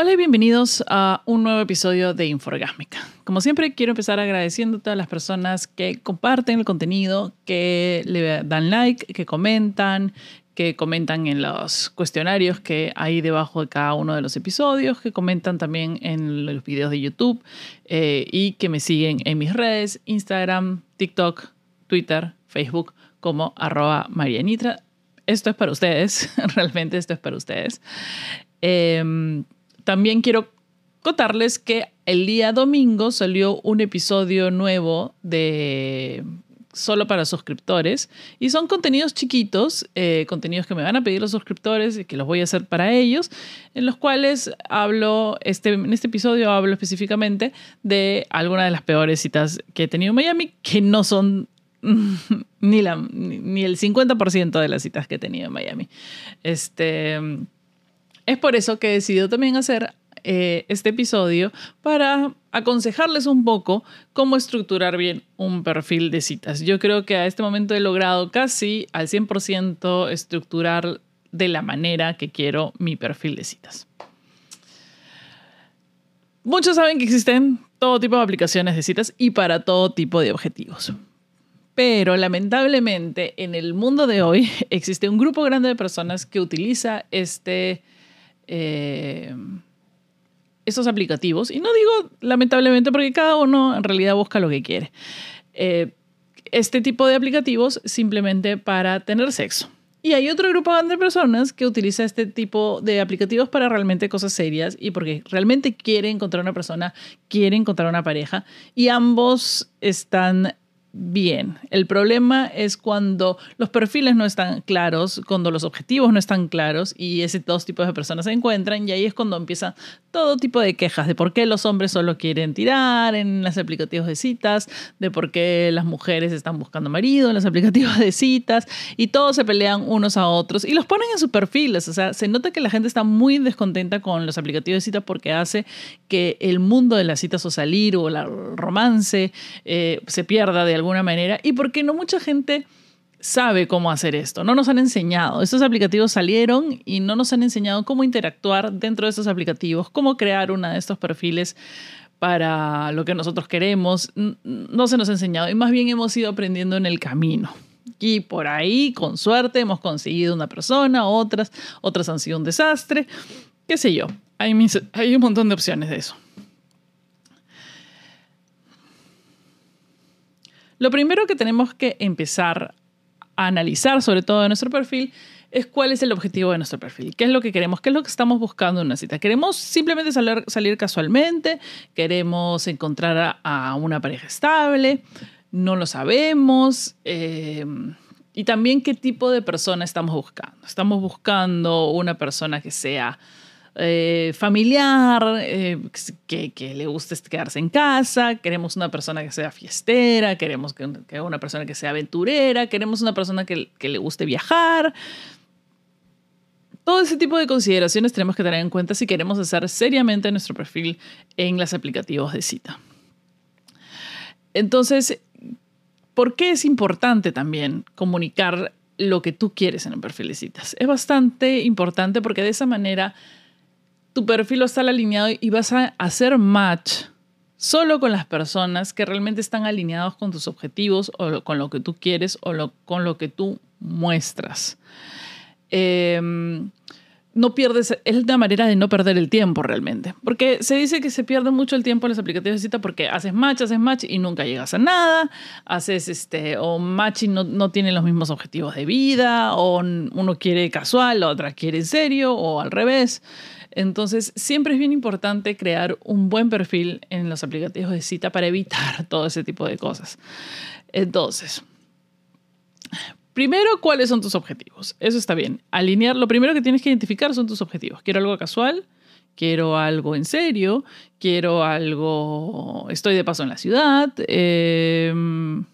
Hola y bienvenidos a un nuevo episodio de Inforgásmica. Como siempre, quiero empezar agradeciendo a todas las personas que comparten el contenido, que le dan like, que comentan, que comentan en los cuestionarios que hay debajo de cada uno de los episodios, que comentan también en los videos de YouTube eh, y que me siguen en mis redes, Instagram, TikTok, Twitter, Facebook, como arroba Marianitra. Esto es para ustedes, realmente esto es para ustedes. Eh, también quiero contarles que el día domingo salió un episodio nuevo de solo para suscriptores y son contenidos chiquitos, eh, contenidos que me van a pedir los suscriptores y que los voy a hacer para ellos, en los cuales hablo, este, en este episodio hablo específicamente de algunas de las peores citas que he tenido en Miami, que no son ni, la, ni el 50% de las citas que he tenido en Miami. Este es por eso que he decidido también hacer eh, este episodio para aconsejarles un poco cómo estructurar bien un perfil de citas. Yo creo que a este momento he logrado casi al 100% estructurar de la manera que quiero mi perfil de citas. Muchos saben que existen todo tipo de aplicaciones de citas y para todo tipo de objetivos. Pero lamentablemente en el mundo de hoy existe un grupo grande de personas que utiliza este eh, esos aplicativos. Y no digo lamentablemente porque cada uno en realidad busca lo que quiere. Eh, este tipo de aplicativos simplemente para tener sexo. Y hay otro grupo de personas que utiliza este tipo de aplicativos para realmente cosas serias y porque realmente quiere encontrar una persona, quiere encontrar una pareja y ambos están bien. El problema es cuando los perfiles no están claros, cuando los objetivos no están claros y ese dos tipos de personas se encuentran y ahí es cuando empieza todo tipo de quejas de por qué los hombres solo quieren tirar en las aplicativos de citas, de por qué las mujeres están buscando marido en los aplicativos de citas y todos se pelean unos a otros y los ponen en sus perfiles. O sea, se nota que la gente está muy descontenta con los aplicativos de citas porque hace que el mundo de las citas o salir o el romance eh, se pierda de alguna manera y porque no mucha gente sabe cómo hacer esto. No nos han enseñado. Estos aplicativos salieron y no nos han enseñado cómo interactuar dentro de estos aplicativos, cómo crear uno de estos perfiles para lo que nosotros queremos. No se nos ha enseñado y más bien hemos ido aprendiendo en el camino. Y por ahí, con suerte, hemos conseguido una persona, otras, otras han sido un desastre, qué sé yo. Hay, hay un montón de opciones de eso. Lo primero que tenemos que empezar a analizar, sobre todo en nuestro perfil, es cuál es el objetivo de nuestro perfil, qué es lo que queremos, qué es lo que estamos buscando en una cita. ¿Queremos simplemente salir, salir casualmente? ¿Queremos encontrar a, una pareja estable? No lo sabemos. Eh, y también qué tipo de persona estamos buscando. Estamos buscando una persona que sea eh, familiar, eh, que, le guste quedarse en casa, queremos una persona que sea fiestera, queremos que, una persona que sea aventurera, queremos una persona que, que le guste viajar. Todo ese tipo de consideraciones tenemos que tener en cuenta si queremos hacer seriamente nuestro perfil en los aplicativos de cita. Entonces, ¿por qué es importante también comunicar lo que tú quieres en el perfil de citas? Es bastante importante porque de esa manera tu perfil va a alineado y vas a hacer match solo con las personas que realmente están alineados con tus objetivos o con lo que tú quieres o con lo que tú muestras. Em, no pierdes, es una manera de no perder el tiempo realmente. Porque se dice que se pierde mucho el tiempo en los aplicativos de cita porque haces match, haces match y nunca llegas a nada. Haces este, o match y no, no tienen los mismos objetivos de vida, o uno quiere casual, la otra quiere en serio, o al revés. Entonces, siempre es bien importante crear un buen perfil en los aplicativos de cita para evitar todo ese tipo de cosas. Entonces, primero, ¿cuáles son tus objetivos? Eso está bien. Alinear, lo primero que tienes que identificar son tus objetivos. Quiero algo casual, quiero algo en serio, quiero algo, estoy de paso en la ciudad. Em,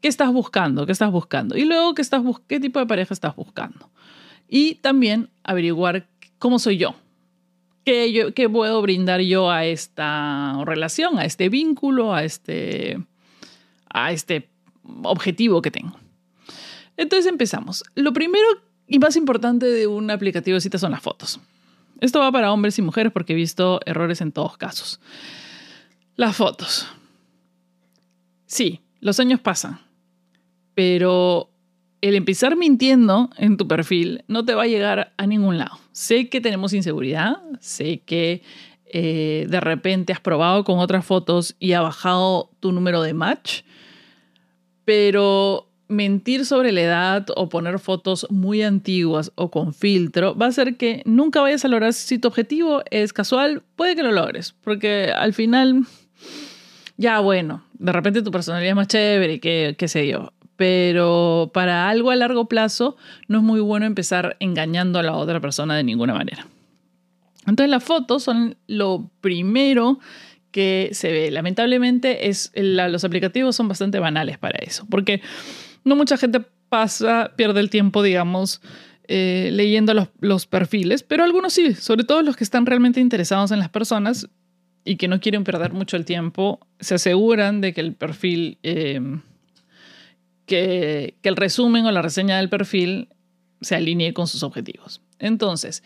¿Qué estás buscando? ¿Qué estás buscando? Y luego, ¿qué, estás ¿qué tipo de pareja estás buscando? Y también averiguar cómo soy yo. ¿Qué, yo, ¿Qué puedo brindar yo a esta relación, a este vínculo, a este, a este objetivo que tengo? Entonces empezamos. Lo primero y más importante de un aplicativo de citas son las fotos. Esto va para hombres y mujeres porque he visto errores en todos casos. Las fotos. Sí, los años pasan, pero el empezar mintiendo en tu perfil no te va a llegar a ningún lado. Sé que tenemos inseguridad, sé que eh, de repente has probado con otras fotos y ha bajado tu número de match, pero mentir sobre la edad o poner fotos muy antiguas o con filtro va a hacer que nunca vayas a lograr si tu objetivo es casual, puede que lo logres, porque al final, ya bueno, de repente tu personalidad es más chévere y qué, qué sé yo, pero para algo a largo plazo no es muy bueno empezar engañando a la otra persona de ninguna manera. Entonces las fotos son lo primero que se ve. Lamentablemente es, los aplicativos son bastante banales para eso, porque no mucha gente pasa, pierde el tiempo, digamos, eh, leyendo los, perfiles, pero algunos sí, sobre todo los que están realmente interesados en las personas y que no quieren perder mucho el tiempo, se aseguran de que el perfil, eh, que, que el resumen o la reseña del perfil se alinee con sus objetivos. Entonces,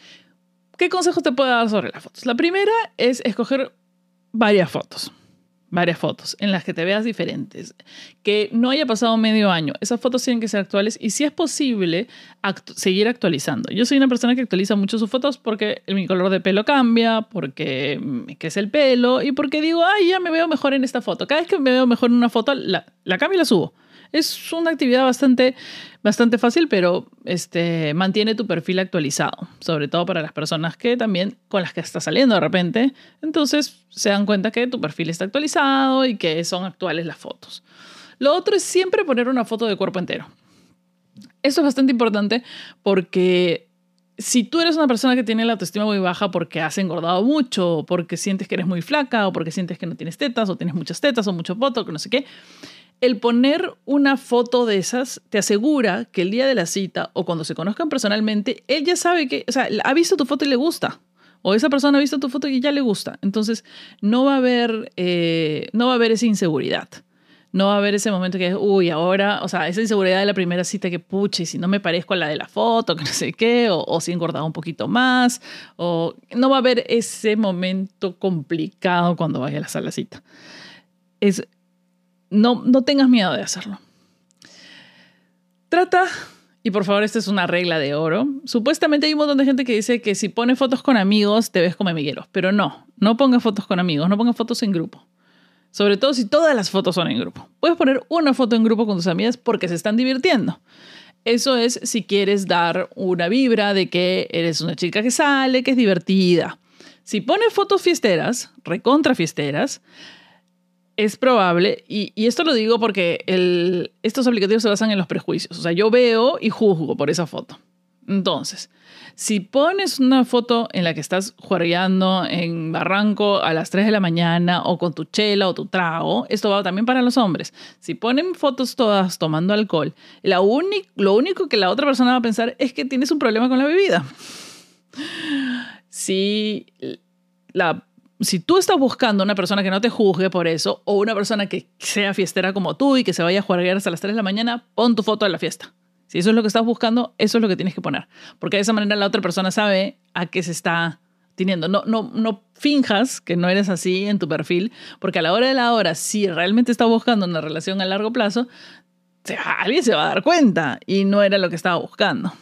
¿qué consejos te puedo dar sobre las fotos? La primera es escoger varias fotos varias fotos en las que te veas diferentes, que no haya pasado medio año. Esas fotos tienen que ser actuales y si es posible, seguir actualizando. Yo soy una persona que actualiza mucho sus fotos porque mi color de pelo cambia, porque me crece el pelo y porque digo, ay, ya me veo mejor en esta foto. Cada vez que me veo mejor en una foto, la, la cambio y la subo. Es una actividad bastante, bastante fácil, pero este, mantiene tu perfil actualizado, sobre todo para las personas que también con las que estás saliendo de repente. Entonces se dan cuenta que tu perfil está actualizado y que son actuales las fotos. Lo otro es siempre poner una foto de cuerpo entero. Esto es bastante importante porque si tú eres una persona que tiene la autoestima muy baja porque has engordado mucho, o porque sientes que eres muy flaca, o porque sientes que no tienes tetas, o tienes muchas tetas, o mucho foto, que no sé qué, el poner una foto de esas te asegura que el día de la cita o cuando se conozcan personalmente, él ya sabe que, o sea, ha visto tu foto y le gusta. O esa persona ha visto tu foto y ya le gusta. Entonces, no va a haber, eh, no va a haber esa inseguridad. No va a haber ese momento que es, uy, ahora, o sea, esa inseguridad de la primera cita que, puche, si no me parezco a la de la foto, que no sé qué, o, si he un poquito más, o no va a haber ese momento complicado cuando vaya a la cita. Es, no, no tengas miedo de hacerlo. Trata, y por favor, esta es una regla de oro. Supuestamente hay un montón de gente que dice que si pones fotos con amigos te ves como amigueros, pero no, no pongas fotos con amigos, no pongas fotos en grupo. Sobre todo si todas las fotos son en grupo. Puedes poner una foto en grupo con tus amigas porque se están divirtiendo. Eso es si quieres dar una vibra de que eres una chica que sale, que es divertida. Si pones fotos fiesteras, recontra fiesteras, es probable, y, esto lo digo porque estos aplicativos se basan en los prejuicios. O sea, yo veo y juzgo por esa foto. Entonces, si pones una foto en la que estás juergueando en Barranco a las 3 de la mañana o con tu chela o tu trago, esto va también para los hombres. Si ponen fotos todas tomando alcohol, lo único que la otra persona va a pensar es que tienes un problema con la bebida. Si la si tú estás buscando una persona que no te juzgue por eso, o una persona que sea fiestera como tú y que se vaya a jugar hasta las 3 de la mañana, pon tu foto de la fiesta. Si eso es lo que estás buscando, eso es lo que tienes que poner. Porque de esa manera la otra persona sabe a qué se está teniendo. No, no, no finjas que no eres así en tu perfil, porque a la hora de la hora, si realmente estás buscando una relación a largo plazo, alguien se va a dar cuenta y no era lo que estaba buscando.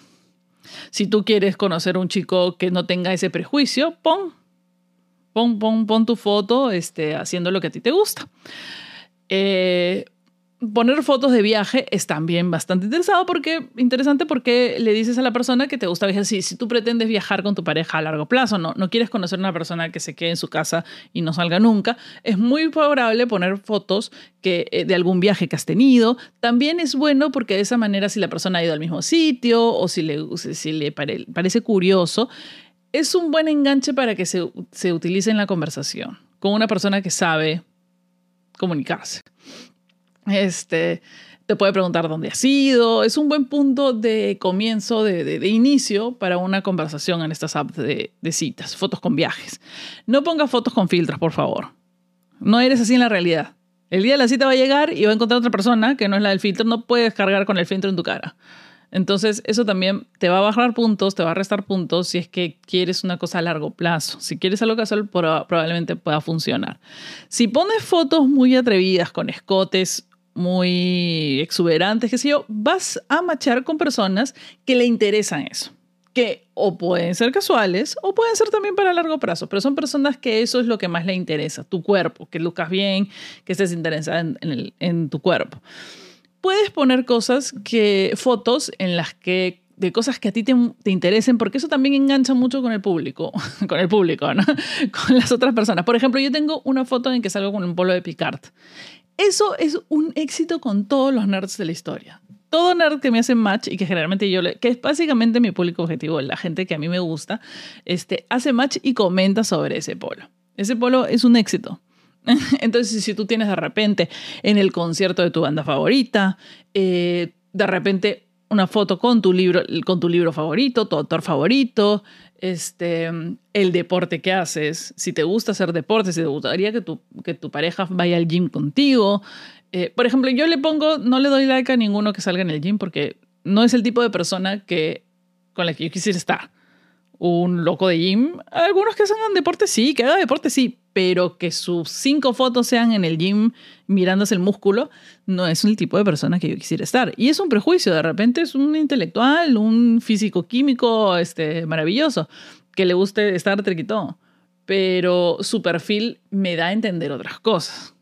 Si tú quieres conocer a un chico que no tenga ese prejuicio, pon pon, pon, tu foto este, haciendo lo que a ti te gusta. Eh, poner fotos de viaje es también bastante interesado porque, interesante porque le dices a la persona que te gusta viajar. Si, si tú pretendes viajar con tu pareja a largo plazo, no, no quieres conocer a una persona que se quede en su casa y no salga nunca, es muy favorable poner fotos que, eh, de algún viaje que has tenido. También es bueno porque de esa manera si la persona ha ido al mismo sitio o si le, si le parece curioso, es un buen enganche para que se, se utilice en la conversación con una persona que sabe comunicarse. Este, te puede preguntar dónde has ido. Es un buen punto de comienzo, de, de, inicio para una conversación en estas apps de, de, citas, fotos con viajes. No pongas fotos con filtros, por favor. No eres así en la realidad. El día de la cita va a llegar y va a encontrar otra persona que no es la del filtro. No puedes cargar con el filtro en tu cara. Entonces, eso también te va a bajar puntos, te va a restar puntos si es que quieres una cosa a largo plazo. Si quieres algo casual, probablemente pueda funcionar. Si pones fotos muy atrevidas con escotes muy exuberantes, qué sé yo, vas a machar con personas que le interesan eso. Que o pueden ser casuales o pueden ser también para largo plazo, pero son personas que eso es lo que más le interesa, tu cuerpo, que lucas bien, que estés interesada en, en tu cuerpo puedes poner cosas que, fotos en las que de cosas que a ti te, interesen, porque eso también engancha mucho con el público, con el público, ¿no? Con las otras personas. Por ejemplo, yo tengo una foto en que salgo con un polo de Picard. Eso es un éxito con todos los nerds de la historia. Todo nerd que me hace match y que generalmente yo, le, que es básicamente mi público objetivo, la gente que a mí me gusta, este, hace match y comenta sobre ese polo. Ese polo es un éxito. Entonces, si tú tienes de repente en el concierto de tu banda favorita, eh, de repente una foto con tu libro, con tu libro favorito, tu autor favorito, este, el deporte que haces, si te gusta hacer deporte, si te gustaría que tu, que tu pareja vaya al gym contigo. Eh, por ejemplo, yo le pongo, no le doy like a ninguno que salga en el gym porque no es el tipo de persona que, con la que yo quisiera estar. Un loco de gym, algunos que hagan deporte sí, que haga deporte sí, pero que sus cinco fotos sean en el gym mirándose el músculo, no es el tipo de persona que yo quisiera estar. Y es un prejuicio, de repente es un intelectual, un físico químico este, maravilloso, que le guste estar todo. pero su perfil me da a entender otras cosas.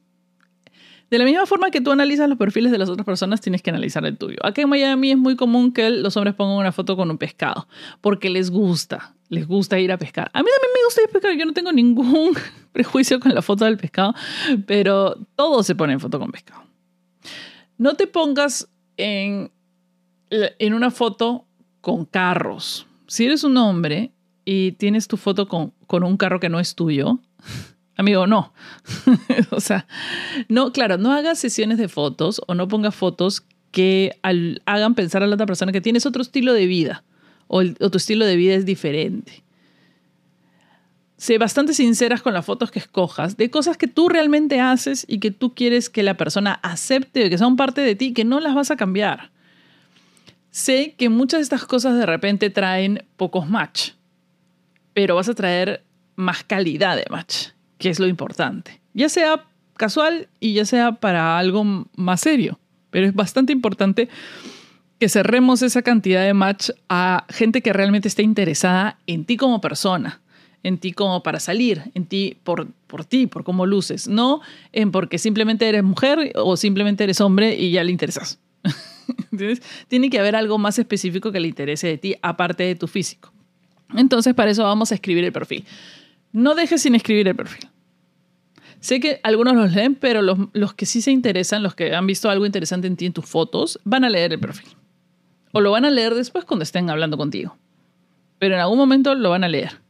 De la misma forma que tú analizas los perfiles de las otras personas, tienes que analizar el tuyo. Aquí en Miami es muy común que los hombres pongan una foto con un pescado, porque les gusta, les gusta ir a pescar. A mí también me gusta ir a pescar, yo no tengo ningún prejuicio con la foto del pescado, pero todos se ponen foto con pescado. No te pongas en, en una foto con carros. Si eres un hombre y tienes tu foto con, con un carro que no es tuyo, Amigo, no. o sea, no, claro, no hagas sesiones de fotos o no pongas fotos que hagan pensar a la otra persona que tienes otro estilo de vida o, tu estilo de vida es diferente. Sé bastante sinceras con las fotos que escojas de cosas que tú realmente haces y que tú quieres que la persona acepte, que son parte de ti, que no las vas a cambiar. Sé que muchas de estas cosas de repente traen pocos match, pero vas a traer más calidad de match que es lo importante. Ya sea casual y ya sea para algo más serio. Pero es bastante importante que cerremos esa cantidad de match a gente que realmente esté interesada en ti como persona, en ti como para salir, en ti por, por ti, por cómo luces, no en porque simplemente eres mujer o simplemente eres hombre y ya le interesas. Tiene que haber algo más específico que le interese de ti, aparte de tu físico. Entonces, para eso vamos a escribir el perfil. No dejes sin escribir el perfil. Sé que algunos los leen, pero los, que sí se interesan, los que han visto algo interesante en ti en tus fotos, van a leer el perfil. O lo van a leer después cuando estén hablando contigo. Pero en algún momento lo van a leer.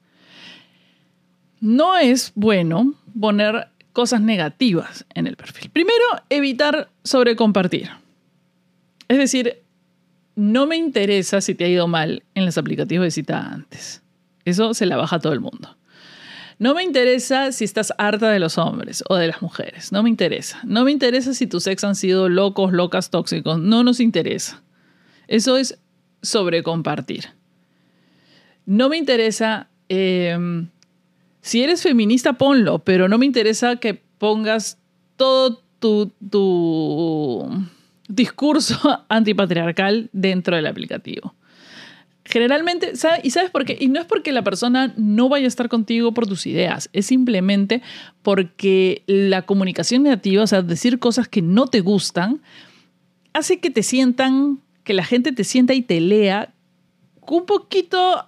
No es bueno poner cosas negativas en el perfil. Primero, evitar sobrecompartir. Es decir, no me interesa si te ha ido mal en los aplicativos de cita antes. Eso se la baja a todo el mundo. No me interesa si estás harta de los hombres o de las mujeres. No me interesa. No me interesa si tus ex han sido locos, locas, tóxicos. No nos interesa. Eso es sobre compartir. No me interesa. Em, si eres feminista, ponlo, pero no me interesa que pongas todo tu, tu discurso antipatriarcal dentro del aplicativo. Generalmente, ¿y sabes por qué? Y no es porque la persona no vaya a estar contigo por tus ideas, es simplemente porque la comunicación negativa, o sea, decir cosas que no te gustan, hace que te sientan, que la gente te sienta y te lea un poquito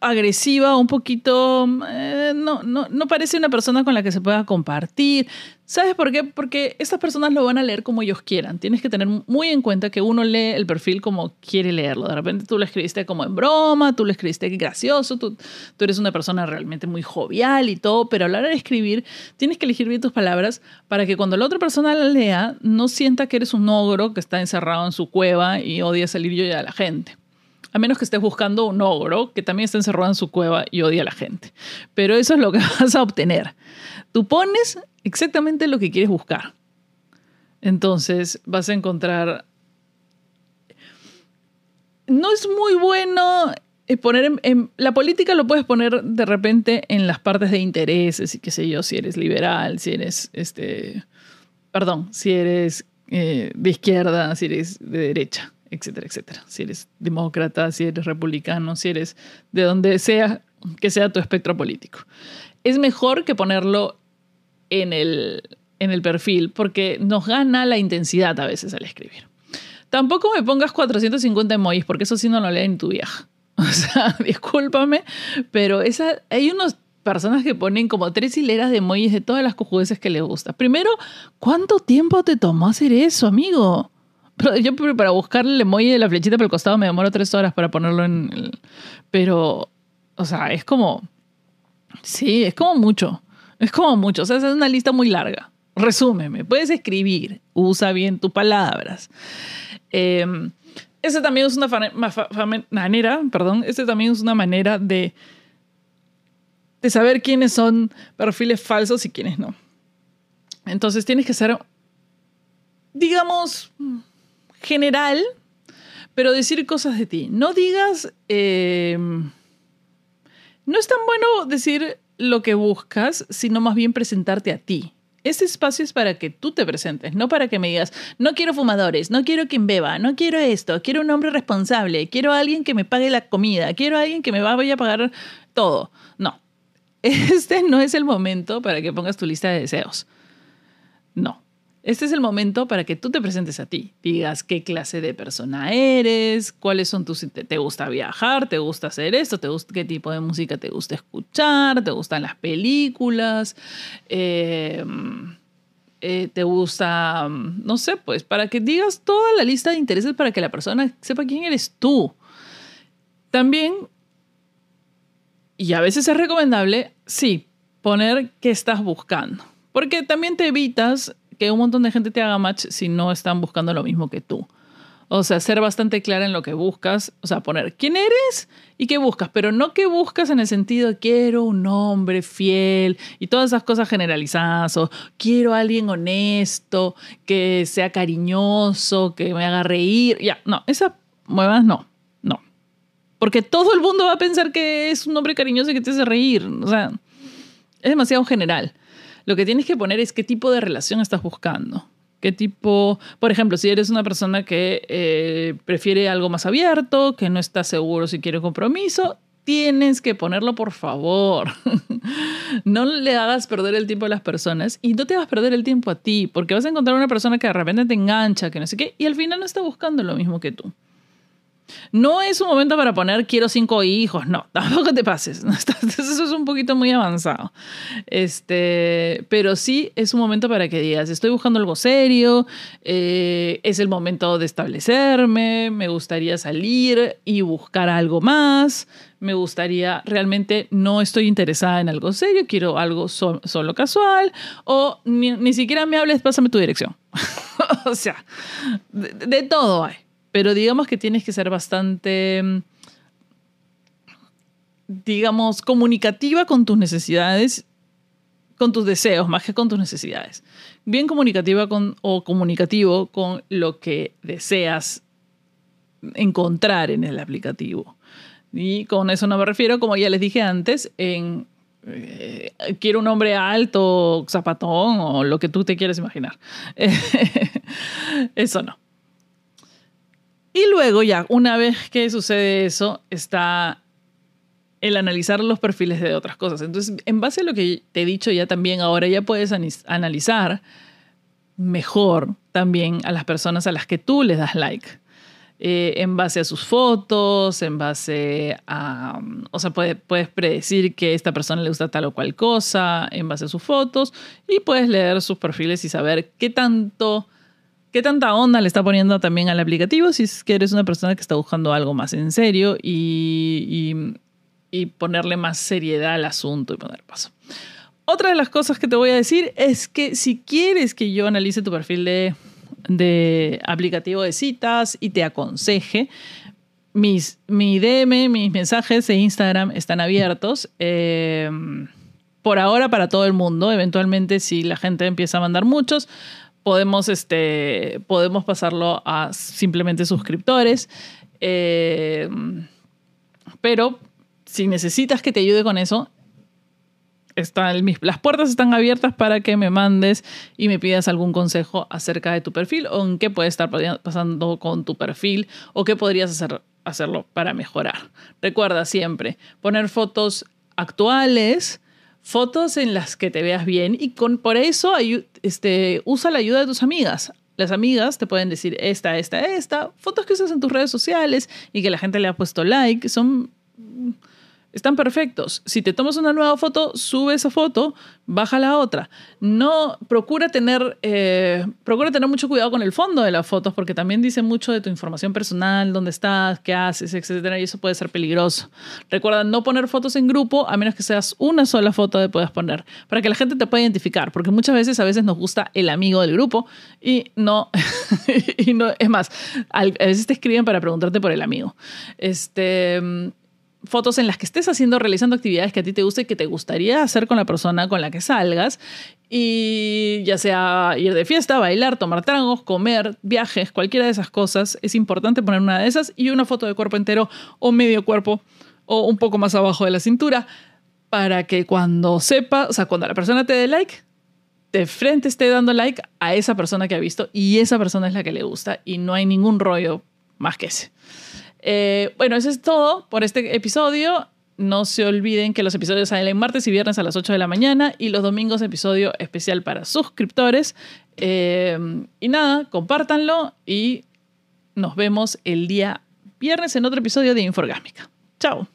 agresiva, un poquito, eh, no, no, no parece una persona con la que se pueda compartir. ¿Sabes por qué? Porque estas personas lo van a leer como ellos quieran. Tienes que tener muy en cuenta que uno lee el perfil como quiere leerlo. De repente tú lo escribiste como en broma, tú lo escribiste gracioso, tú, tú eres una persona realmente muy jovial y todo, pero a la hora de escribir tienes que elegir bien tus palabras para que cuando la otra persona la lea no sienta que eres un ogro que está encerrado en su cueva y odia salir yo a la gente. A menos que estés buscando un ogro que también está encerrado en su cueva y odia a la gente. Pero eso es lo que vas a obtener. Tú pones exactamente lo que quieres buscar. Entonces vas a encontrar... no es muy bueno eh, poner en, la política lo puedes poner de repente en las partes de intereses y qué sé yo, si eres liberal, si eres este, perdón, si eres eh, de izquierda, si eres de derecha, etcétera, etcétera. Si eres demócrata, si eres republicano, si eres de donde sea que sea tu espectro político. Es mejor que ponerlo en el, en el perfil porque nos gana la intensidad a veces al escribir. Tampoco me pongas 450 emojis porque eso sí no lo leen en tu vieja. O sea, discúlpame, pero esa, hay unas personas que ponen como tres hileras de emojis de todas las cojudeces que les gusta. Primero, ¿cuánto tiempo te tomó hacer eso, amigo? Yo para buscarle el de la flechita por el costado me demoro tres horas para ponerlo en... El, pero, o sea, es como... Sí, es como mucho. Es como mucho. O sea, es una lista muy larga. Resúmeme. Puedes escribir. Usa bien tus palabras. Eh, esa también es una manera, perdón, ese también es una manera de, de saber quiénes son perfiles falsos y quiénes no. Entonces tienes que ser, digamos, general, pero decir cosas de ti. No digas, em, no es tan bueno decir lo que buscas, sino más bien presentarte a ti. Ese espacio es para que tú te presentes, no para que me digas, no quiero fumadores, no quiero quien beba, no quiero esto, quiero un hombre responsable, quiero a alguien que me pague la comida, quiero a alguien que me vaya a pagar todo. No, este no es el momento para que pongas tu lista de deseos. No, este es el momento para que tú te presentes a ti. Digas qué clase de persona eres, cuáles son tus... ¿Te gusta viajar? ¿Te gusta hacer esto? ¿Te gusta, ¿Qué tipo de música te gusta escuchar? ¿Te gustan las películas? Eh, eh, ¿Te gusta, no sé, pues, para que digas toda la lista de intereses para que la persona sepa quién eres tú? También, y a veces es recomendable, sí, poner qué estás buscando. Porque también te evitas que un montón de gente te haga match si no están buscando lo mismo que tú. O sea, ser bastante clara en lo que buscas, o sea, poner quién eres y qué buscas, pero no qué buscas en el sentido de quiero un hombre fiel y todas esas cosas generalizadas, o quiero a alguien honesto, que sea cariñoso, que me haga reír. Ya, no, esas muevas no, no. Porque todo el mundo va a pensar que es un hombre cariñoso y que te hace reír. O sea, es demasiado general. Lo que tienes que poner es qué tipo de relación estás buscando. ¿Qué tipo, por ejemplo, si eres una persona que eh, prefiere algo más abierto, que no está seguro si quiere compromiso, tienes que ponerlo por favor. no le hagas perder el tiempo a las personas y no te hagas perder el tiempo a ti, porque vas a encontrar una persona que de repente te engancha, que no sé qué, y al final no está buscando lo mismo que tú. No es un momento para poner quiero cinco hijos, no, tampoco te pases. Eso es un poquito muy avanzado. Este, pero sí es un momento para que digas, estoy buscando algo serio, eh, es el momento de establecerme, me gustaría salir y buscar algo más, me gustaría, realmente no estoy interesada en algo serio, quiero algo solo casual, o ni, siquiera me hables, pásame tu dirección. o sea, de todo hay. Pero digamos que tienes que ser bastante, mm, digamos, comunicativa con tus necesidades, con tus deseos, más que con tus necesidades. Bien comunicativa con, o comunicativo con lo que deseas encontrar en el aplicativo. Y con eso no me refiero, como ya les dije antes, en eh, quiero un hombre alto, zapatón o lo que tú te quieras imaginar. eso no. Y luego ya, una vez que sucede eso, está el analizar los perfiles de otras cosas. Entonces, en base a lo que te he dicho ya también, ahora ya puedes analizar mejor también a las personas a las que tú les das like. Eh, en base a sus fotos, en base a, o sea, puedes, puedes predecir que esta persona le gusta tal o cual cosa, en base a sus fotos, y puedes leer sus perfiles y saber qué tanto qué tanta onda le está poniendo también al aplicativo si es que eres una persona que está buscando algo más en serio y, y, ponerle más seriedad al asunto y poner paso. Otra de las cosas que te voy a decir es que si quieres que yo analice tu perfil de, de aplicativo de citas y te aconseje, mis, mi DM, mis mensajes de Instagram están abiertos. Eh, por ahora para todo el mundo. Eventualmente, si la gente empieza a mandar muchos, podemos, este, podemos pasarlo a simplemente suscriptores. Eh, pero si necesitas que te ayude con eso, están, las puertas están abiertas para que me mandes y me pidas algún consejo acerca de tu perfil o en qué puede estar pasando con tu perfil o qué podrías hacer, hacerlo para mejorar. Recuerda siempre poner fotos actuales, fotos en las que te veas bien y con, por eso este, usa la ayuda de tus amigas. Las amigas te pueden decir esta, esta, esta, fotos que usas en tus redes sociales y que la gente le ha puesto like, son están perfectos. Si te tomas una nueva foto, sube esa foto, baja la otra. No, procura tener, eh, procura tener mucho cuidado con el fondo de las fotos porque también dice mucho de tu información personal, dónde estás, qué haces, etcétera, y eso puede ser peligroso. Recuerda no poner fotos en grupo a menos que seas una sola foto que puedas poner para que la gente te pueda identificar, porque muchas veces a veces nos gusta el amigo del grupo y no, y no es más, a veces te escriben para preguntarte por el amigo. Este fotos en las que estés haciendo, realizando actividades que a ti te guste y que te gustaría hacer con la persona con la que salgas. Y ya sea ir de fiesta, bailar, tomar tragos, comer, viajes, cualquiera de esas cosas, es importante poner una de esas y una foto de cuerpo entero o medio cuerpo o un poco más abajo de la cintura para que cuando sepa, o sea, cuando la persona te dé like, de frente esté dando like a esa persona que ha visto y esa persona es la que le gusta y no hay ningún rollo más que ese. Eh, bueno, eso es todo por este episodio. No se olviden que los episodios salen martes y viernes a las 8 de la mañana y los domingos episodio especial para suscriptores. Eh, y nada, compártanlo y nos vemos el día viernes en otro episodio de Inforgámica. Chao.